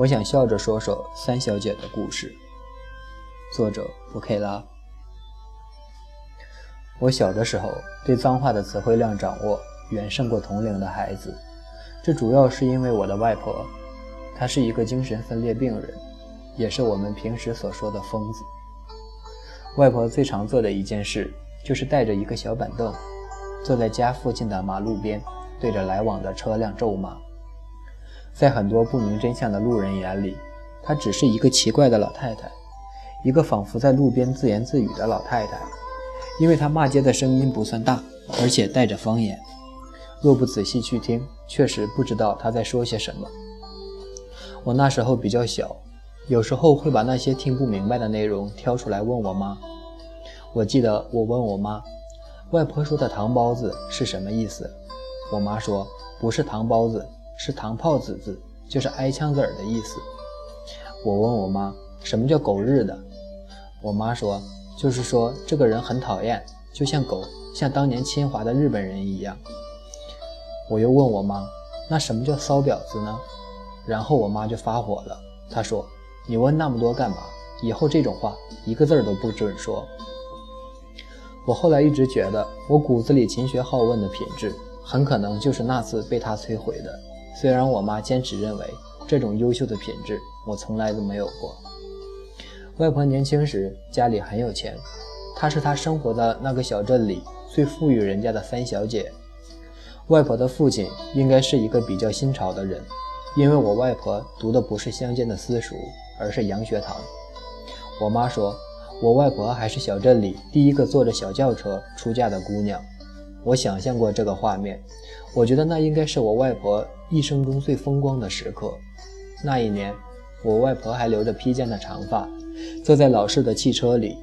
我想笑着说说三小姐的故事。作者布佩拉。我小的时候对脏话的词汇量掌握远胜过同龄的孩子，这主要是因为我的外婆，她是一个精神分裂病人，也是我们平时所说的疯子。外婆最常做的一件事就是带着一个小板凳，坐在家附近的马路边，对着来往的车辆咒骂。在很多不明真相的路人眼里，她只是一个奇怪的老太太，一个仿佛在路边自言自语的老太太。因为她骂街的声音不算大，而且带着方言，若不仔细去听，确实不知道她在说些什么。我那时候比较小，有时候会把那些听不明白的内容挑出来问我妈。我记得我问我妈：“外婆说的糖包子是什么意思？”我妈说：“不是糖包子。”是糖炮子字，就是挨枪子儿的意思。我问我妈什么叫狗日的，我妈说就是说这个人很讨厌，就像狗，像当年侵华的日本人一样。我又问我妈那什么叫骚婊子呢？然后我妈就发火了，她说你问那么多干嘛？以后这种话一个字儿都不准说。我后来一直觉得我骨子里勤学好问的品质，很可能就是那次被她摧毁的。虽然我妈坚持认为这种优秀的品质我从来都没有过。外婆年轻时家里很有钱，她是她生活的那个小镇里最富裕人家的三小姐。外婆的父亲应该是一个比较新潮的人，因为我外婆读的不是乡间的私塾，而是洋学堂。我妈说，我外婆还是小镇里第一个坐着小轿车出嫁的姑娘。我想象过这个画面，我觉得那应该是我外婆一生中最风光的时刻。那一年，我外婆还留着披肩的长发，坐在老式的汽车里，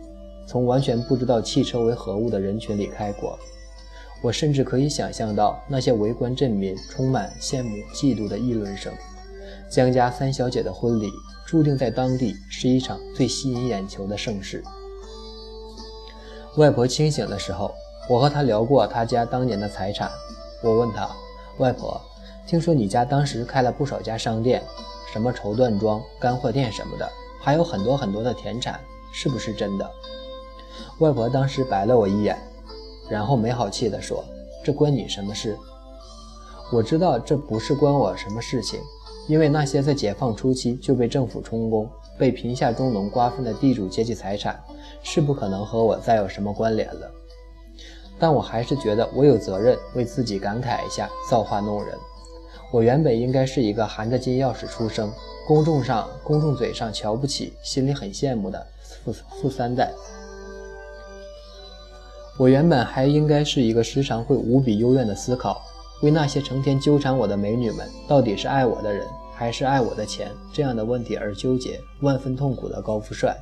从完全不知道汽车为何物的人群里开过。我甚至可以想象到那些围观镇民充满羡慕、嫉妒的议论声。江家三小姐的婚礼注定在当地是一场最吸引眼球的盛事。外婆清醒的时候。我和他聊过他家当年的财产。我问他：“外婆，听说你家当时开了不少家商店，什么绸缎庄、干货店什么的，还有很多很多的田产，是不是真的？”外婆当时白了我一眼，然后没好气地说：“这关你什么事？”我知道这不是关我什么事情，因为那些在解放初期就被政府充公、被贫下中农瓜分的地主阶级财产，是不可能和我再有什么关联了。但我还是觉得我有责任为自己感慨一下，造化弄人。我原本应该是一个含着金钥匙出生，公众上、公众嘴上瞧不起，心里很羡慕的富富三代。我原本还应该是一个时常会无比幽怨的思考，为那些成天纠缠我的美女们到底是爱我的人，还是爱我的钱这样的问题而纠结，万分痛苦的高富帅。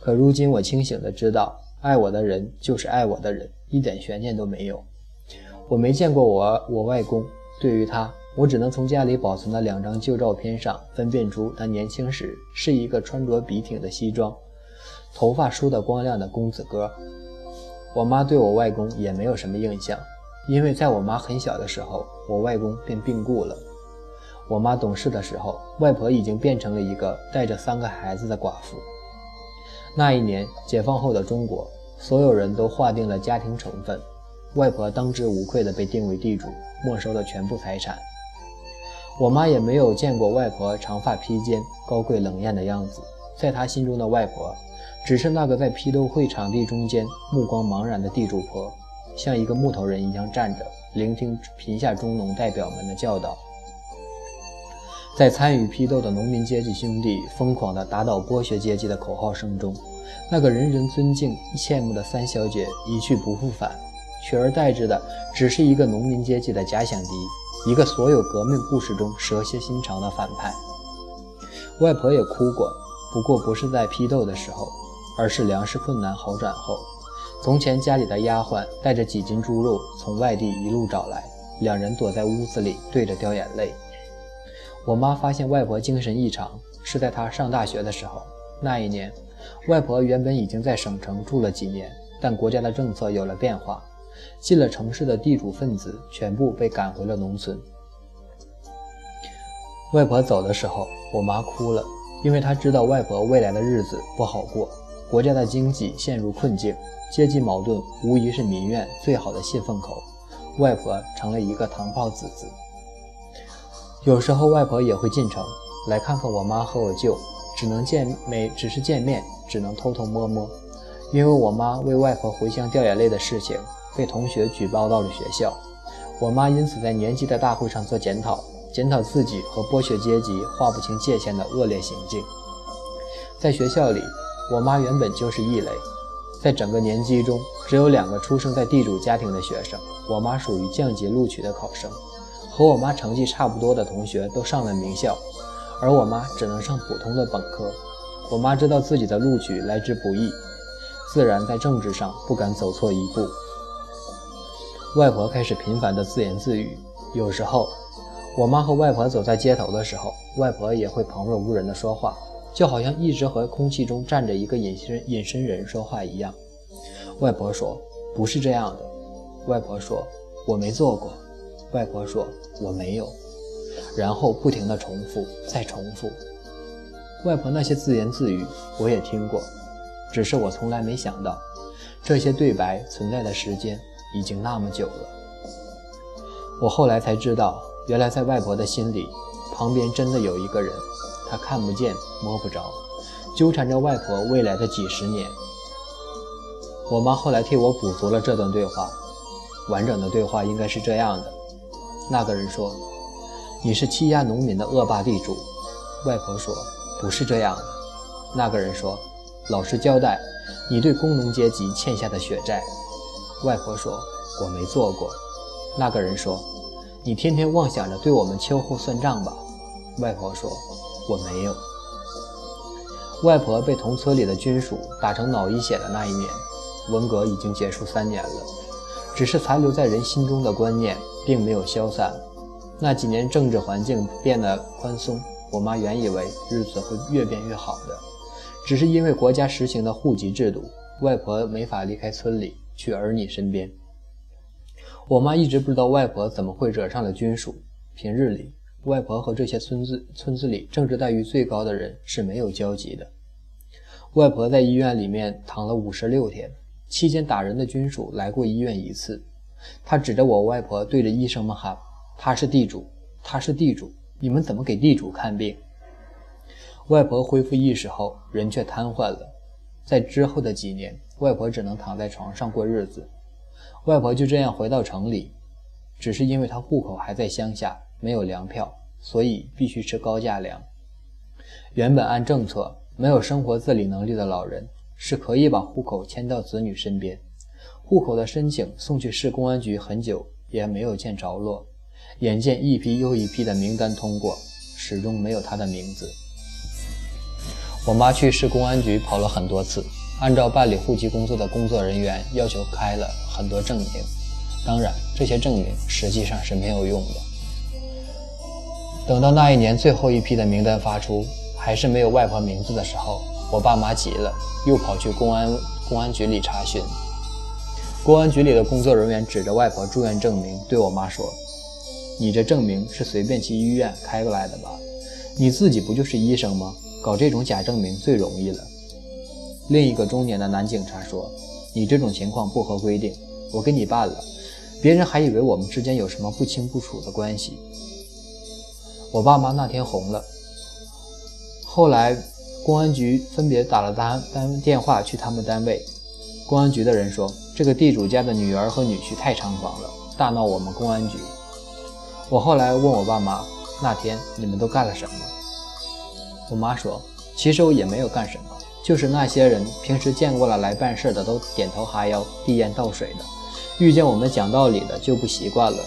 可如今我清醒的知道，爱我的人就是爱我的人。一点悬念都没有。我没见过我我外公，对于他，我只能从家里保存的两张旧照片上分辨出他年轻时是一个穿着笔挺的西装，头发梳得光亮的公子哥。我妈对我外公也没有什么印象，因为在我妈很小的时候，我外公便病故了。我妈懂事的时候，外婆已经变成了一个带着三个孩子的寡妇。那一年，解放后的中国。所有人都划定了家庭成分，外婆当之无愧地被定为地主，没收了全部财产。我妈也没有见过外婆长发披肩、高贵冷艳的样子，在她心中的外婆，只是那个在批斗会场地中间目光茫然的地主婆，像一个木头人一样站着，聆听贫下中农代表们的教导。在参与批斗的农民阶级兄弟疯狂地打倒剥削阶级的口号声中。那个人人尊敬、羡慕的三小姐一去不复返，取而代之的只是一个农民阶级的假想敌，一个所有革命故事中蛇蝎心肠的反派。外婆也哭过，不过不是在批斗的时候，而是粮食困难好转后。从前家里的丫鬟带着几斤猪肉从外地一路找来，两人躲在屋子里对着掉眼泪。我妈发现外婆精神异常，是在她上大学的时候，那一年。外婆原本已经在省城住了几年，但国家的政策有了变化，进了城市的地主分子全部被赶回了农村。外婆走的时候，我妈哭了，因为她知道外婆未来的日子不好过，国家的经济陷入困境，阶级矛盾无疑是民怨最好的泄愤口。外婆成了一个糖炮子子。有时候外婆也会进城来看看我妈和我舅，只能见没，只是见面，只能偷偷摸摸。因为我妈为外婆回乡掉眼泪的事情被同学举报到了学校，我妈因此在年级的大会上做检讨，检讨自己和剥削阶级划不清界限的恶劣行径。在学校里，我妈原本就是异类，在整个年级中只有两个出生在地主家庭的学生，我妈属于降级录取的考生，和我妈成绩差不多的同学都上了名校，而我妈只能上普通的本科。我妈知道自己的录取来之不易。自然在政治上不敢走错一步。外婆开始频繁的自言自语，有时候，我妈和外婆走在街头的时候，外婆也会旁若无人的说话，就好像一直和空气中站着一个隐身隐身人说话一样。外婆说：“不是这样的。”外婆说：“我没做过。”外婆说：“我没有。”然后不停的重复，再重复。外婆那些自言自语，我也听过。只是我从来没想到，这些对白存在的时间已经那么久了。我后来才知道，原来在外婆的心里，旁边真的有一个人，他看不见摸不着，纠缠着外婆未来的几十年。我妈后来替我补足了这段对话，完整的对话应该是这样的：那个人说：“你是欺压农民的恶霸地主。”外婆说：“不是这样的。”那个人说。老实交代，你对工农阶级欠下的血债。外婆说：“我没做过。”那个人说：“你天天妄想着对我们秋后算账吧。”外婆说：“我没有。”外婆被同村里的军属打成脑溢血的那一年，文革已经结束三年了，只是残留在人心中的观念并没有消散。那几年政治环境变得宽松，我妈原以为日子会越变越好的。只是因为国家实行的户籍制度，外婆没法离开村里去儿女身边。我妈一直不知道外婆怎么会惹上了军属。平日里，外婆和这些村子村子里政治待遇最高的人是没有交集的。外婆在医院里面躺了五十六天，期间打人的军属来过医院一次。他指着我外婆，对着医生们喊：“他是地主，他是地主，你们怎么给地主看病？”外婆恢复意识后，人却瘫痪了。在之后的几年，外婆只能躺在床上过日子。外婆就这样回到城里，只是因为她户口还在乡下，没有粮票，所以必须吃高价粮。原本按政策，没有生活自理能力的老人是可以把户口迁到子女身边。户口的申请送去市公安局很久也没有见着落。眼见一批又一批的名单通过，始终没有他的名字。我妈去市公安局跑了很多次，按照办理户籍工作的工作人员要求开了很多证明，当然这些证明实际上是没有用的。等到那一年最后一批的名单发出，还是没有外婆名字的时候，我爸妈急了，又跑去公安公安局里查询。公安局里的工作人员指着外婆住院证明对我妈说：“你这证明是随便去医院开过来的吧？你自己不就是医生吗？”搞这种假证明最容易了。另一个中年的男警察说：“你这种情况不合规定，我给你办了，别人还以为我们之间有什么不清不楚的关系。”我爸妈那天红了。后来公安局分别打了单单电话去他们单位，公安局的人说：“这个地主家的女儿和女婿太猖狂了，大闹我们公安局。”我后来问我爸妈：“那天你们都干了什么？”我妈说：“其实我也没有干什么，就是那些人平时见过了来办事的都点头哈腰、递烟倒水的，遇见我们讲道理的就不习惯了。”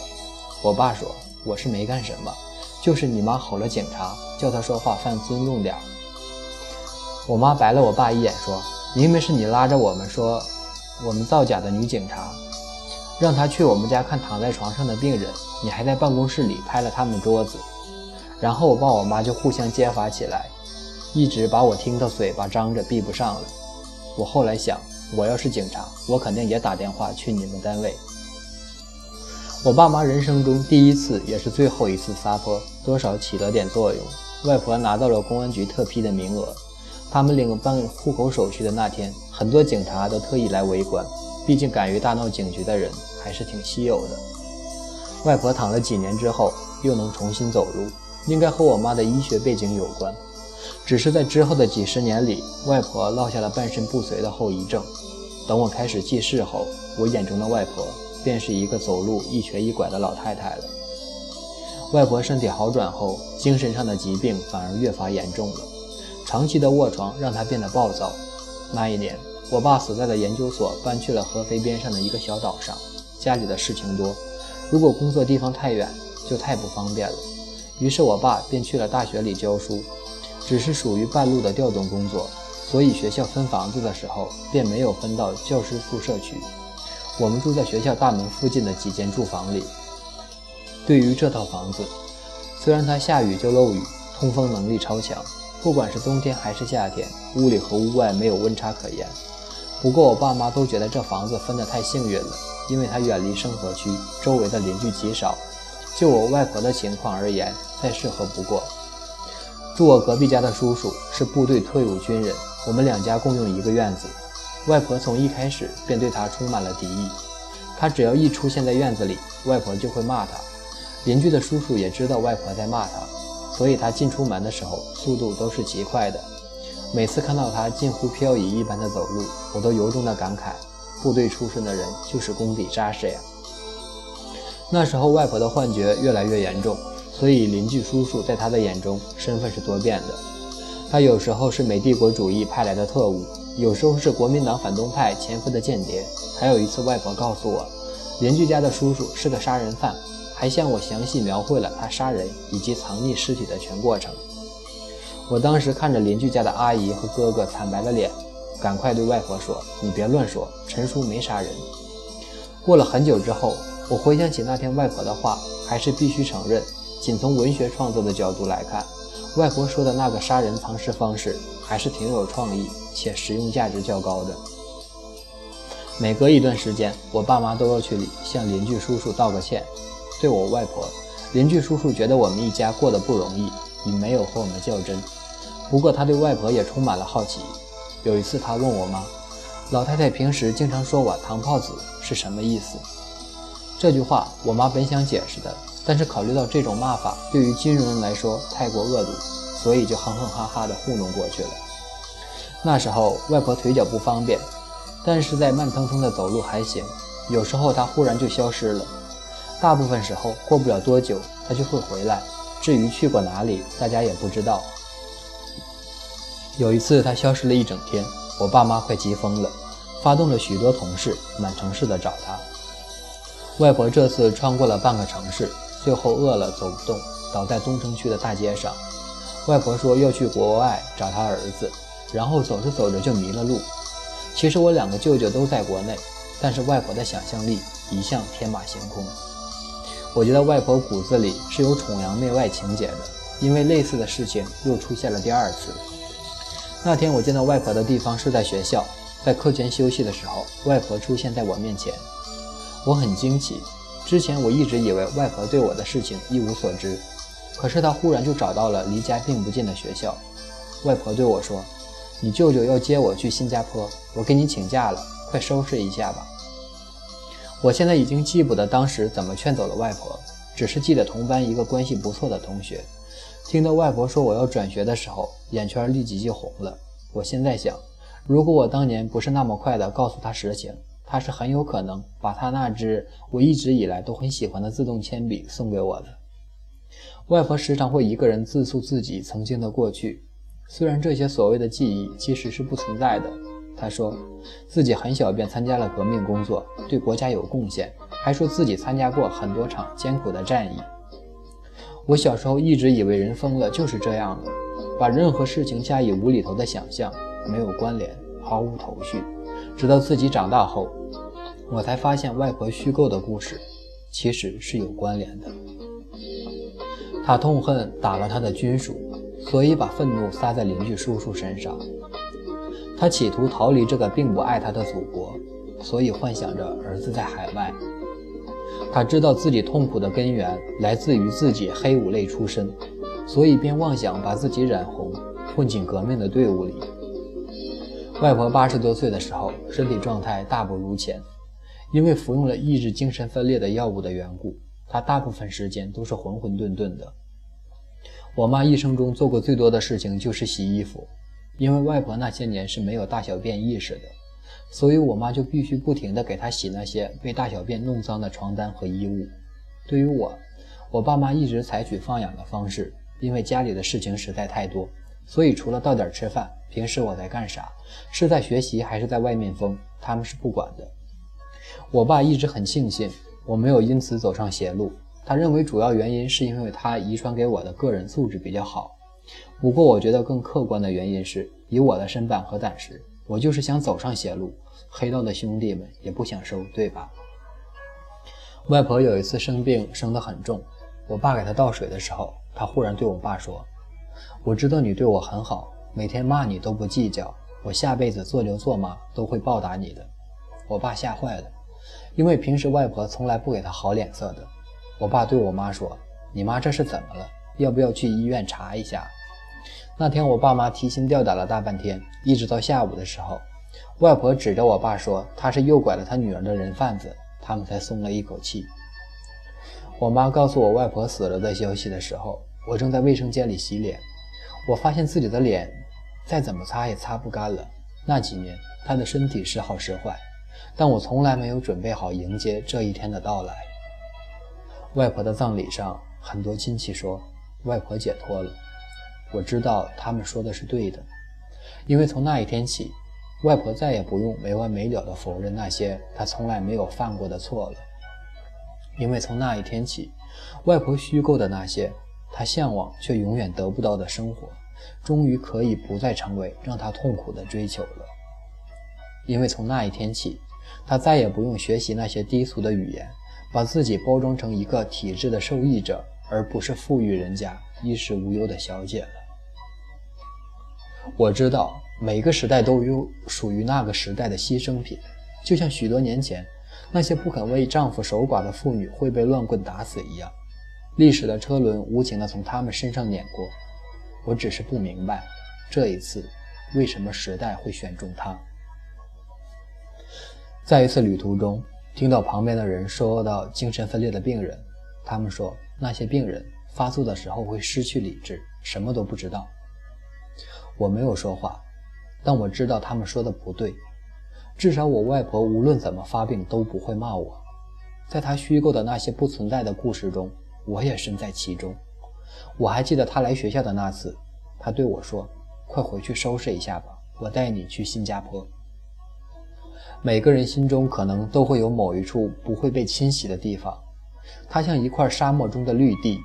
我爸说：“我是没干什么，就是你妈吼了警察，叫他说话放尊重点。”我妈白了我爸一眼说：“明明是你拉着我们说我们造假的女警察，让他去我们家看躺在床上的病人，你还在办公室里拍了他们桌子。”然后我爸我妈就互相揭发起来，一直把我听到嘴巴张着闭不上了。我后来想，我要是警察，我肯定也打电话去你们单位。我爸妈人生中第一次也是最后一次撒泼，多少起了点作用。外婆拿到了公安局特批的名额，他们领办户口手续的那天，很多警察都特意来围观。毕竟敢于大闹警局的人还是挺稀有的。外婆躺了几年之后又能重新走路，应该和我妈的医学背景有关。只是在之后的几十年里，外婆落下了半身不遂的后遗症。等我开始记事后，我眼中的外婆便是一个走路一瘸一拐的老太太了。外婆身体好转后，精神上的疾病反而越发严重了。长期的卧床让她变得暴躁。那一年，我爸所在的研究所搬去了合肥边上的一个小岛上，家里的事情多，如果工作地方太远，就太不方便了。于是我爸便去了大学里教书。只是属于半路的调动工作，所以学校分房子的时候便没有分到教师宿舍区。我们住在学校大门附近的几间住房里。对于这套房子，虽然它下雨就漏雨，通风能力超强，不管是冬天还是夏天，屋里和屋外没有温差可言。不过我爸妈都觉得这房子分得太幸运了，因为它远离生活区，周围的邻居极少。就我外婆的情况而言，再适合不过。住我隔壁家的叔叔是部队退伍军人，我们两家共用一个院子。外婆从一开始便对他充满了敌意，他只要一出现在院子里，外婆就会骂他。邻居的叔叔也知道外婆在骂他，所以他进出门的时候速度都是极快的。每次看到他近乎漂移一般的走路，我都由衷的感慨：部队出身的人就是功底扎实呀。那时候外婆的幻觉越来越严重。所以，邻居叔叔在他的眼中身份是多变的。他有时候是美帝国主义派来的特务，有时候是国民党反动派潜伏的间谍。还有一次，外婆告诉我，邻居家的叔叔是个杀人犯，还向我详细描绘了他杀人以及藏匿尸体的全过程。我当时看着邻居家的阿姨和哥哥惨白的脸，赶快对外婆说：“你别乱说，陈叔没杀人。”过了很久之后，我回想起那天外婆的话，还是必须承认。仅从文学创作的角度来看，外婆说的那个杀人藏尸方式还是挺有创意且实用价值较高的。每隔一段时间，我爸妈都要去向邻居叔叔道个歉。对我外婆，邻居叔叔觉得我们一家过得不容易，也没有和我们较真。不过他对外婆也充满了好奇。有一次，他问我妈：“老太太平时经常说我糖泡子是什么意思？”这句话，我妈本想解释的。但是考虑到这种骂法对于金融人来说太过恶毒，所以就哼哼哈哈的糊弄过去了。那时候外婆腿脚不方便，但是在慢腾腾的走路还行。有时候她忽然就消失了，大部分时候过不了多久她就会回来。至于去过哪里，大家也不知道。有一次他消失了一整天，我爸妈快急疯了，发动了许多同事满城市的找他。外婆这次穿过了半个城市。最后饿了走不动，倒在东城区的大街上。外婆说要去国外找她儿子，然后走着走着就迷了路。其实我两个舅舅都在国内，但是外婆的想象力一向天马行空。我觉得外婆骨子里是有崇洋媚外情节的，因为类似的事情又出现了第二次。那天我见到外婆的地方是在学校，在课间休息的时候，外婆出现在我面前，我很惊奇。之前我一直以为外婆对我的事情一无所知，可是她忽然就找到了离家并不近的学校。外婆对我说：“你舅舅要接我去新加坡，我给你请假了，快收拾一下吧。”我现在已经记不得当时怎么劝走了外婆，只是记得同班一个关系不错的同学，听到外婆说我要转学的时候，眼圈立即就红了。我现在想，如果我当年不是那么快的告诉他实情，他是很有可能把他那支我一直以来都很喜欢的自动铅笔送给我的。外婆时常会一个人自述自己曾经的过去，虽然这些所谓的记忆其实是不存在的。她说自己很小便参加了革命工作，对国家有贡献，还说自己参加过很多场艰苦的战役。我小时候一直以为人疯了就是这样的，把任何事情加以无厘头的想象，没有关联，毫无头绪。直到自己长大后。我才发现，外婆虚构的故事其实是有关联的。他痛恨打了他的军属，所以把愤怒撒在邻居叔叔身上。他企图逃离这个并不爱他的祖国，所以幻想着儿子在海外。他知道自己痛苦的根源来自于自己黑五类出身，所以便妄想把自己染红，混进革命的队伍里。外婆八十多岁的时候，身体状态大不如前，因为服用了抑制精神分裂的药物的缘故，她大部分时间都是浑浑沌沌的。我妈一生中做过最多的事情就是洗衣服，因为外婆那些年是没有大小便意识的，所以我妈就必须不停地给她洗那些被大小便弄脏的床单和衣物。对于我，我爸妈一直采取放养的方式，因为家里的事情实在太多，所以除了到点吃饭。平时我在干啥？是在学习还是在外面疯？他们是不管的。我爸一直很庆幸我没有因此走上邪路，他认为主要原因是因为他遗传给我的个人素质比较好。不过我觉得更客观的原因是，以我的身板和胆识，我就是想走上邪路，黑道的兄弟们也不想收，对吧？外婆有一次生病，生得很重，我爸给她倒水的时候，她忽然对我爸说：“我知道你对我很好。”每天骂你都不计较，我下辈子做牛做马都会报答你的。我爸吓坏了，因为平时外婆从来不给他好脸色的。我爸对我妈说：“你妈这是怎么了？要不要去医院查一下？”那天我爸妈提心吊胆了大半天，一直到下午的时候，外婆指着我爸说：“他是诱拐了他女儿的人贩子。”他们才松了一口气。我妈告诉我外婆死了的消息的时候，我正在卫生间里洗脸，我发现自己的脸。再怎么擦也擦不干了。那几年，他的身体时好时坏，但我从来没有准备好迎接这一天的到来。外婆的葬礼上，很多亲戚说外婆解脱了。我知道他们说的是对的，因为从那一天起，外婆再也不用没完没了地否认那些她从来没有犯过的错了。因为从那一天起，外婆虚构的那些她向往却永远得不到的生活。终于可以不再成为让她痛苦的追求了，因为从那一天起，他再也不用学习那些低俗的语言，把自己包装成一个体制的受益者，而不是富裕人家衣食无忧的小姐了。我知道每个时代都有属于那个时代的牺牲品，就像许多年前那些不肯为丈夫守寡的妇女会被乱棍打死一样，历史的车轮无情地从他们身上碾过。我只是不明白，这一次为什么时代会选中他。在一次旅途中，听到旁边的人说到精神分裂的病人，他们说那些病人发作的时候会失去理智，什么都不知道。我没有说话，但我知道他们说的不对。至少我外婆无论怎么发病都不会骂我。在她虚构的那些不存在的故事中，我也身在其中。我还记得她来学校的那次，她对我说：“快回去收拾一下吧，我带你去新加坡。”每个人心中可能都会有某一处不会被侵袭的地方，它像一块沙漠中的绿地，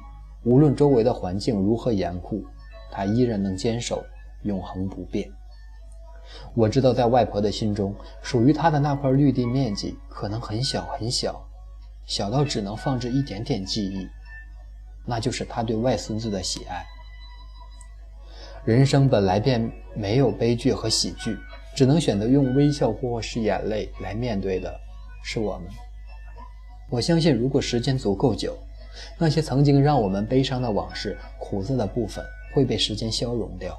无论周围的环境如何严酷，它依然能坚守，永恒不变。我知道，在外婆的心中，属于她的那块绿地面积可能很小很小，小到只能放置一点点记忆。那就是她对外孙子的喜爱。人生本来便没有悲剧和喜剧，只能选择用微笑或是眼泪来面对的，是我们。我相信，如果时间足够久，那些曾经让我们悲伤的往事、苦涩的部分会被时间消融掉，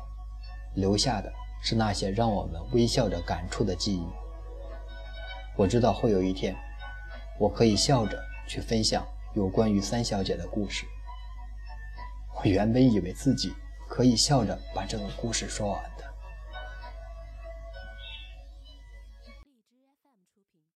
留下的是那些让我们微笑着感触的记忆。我知道会有一天，我可以笑着去分享有关于三小姐的故事。我原本以为自己可以笑着把这个故事说完的。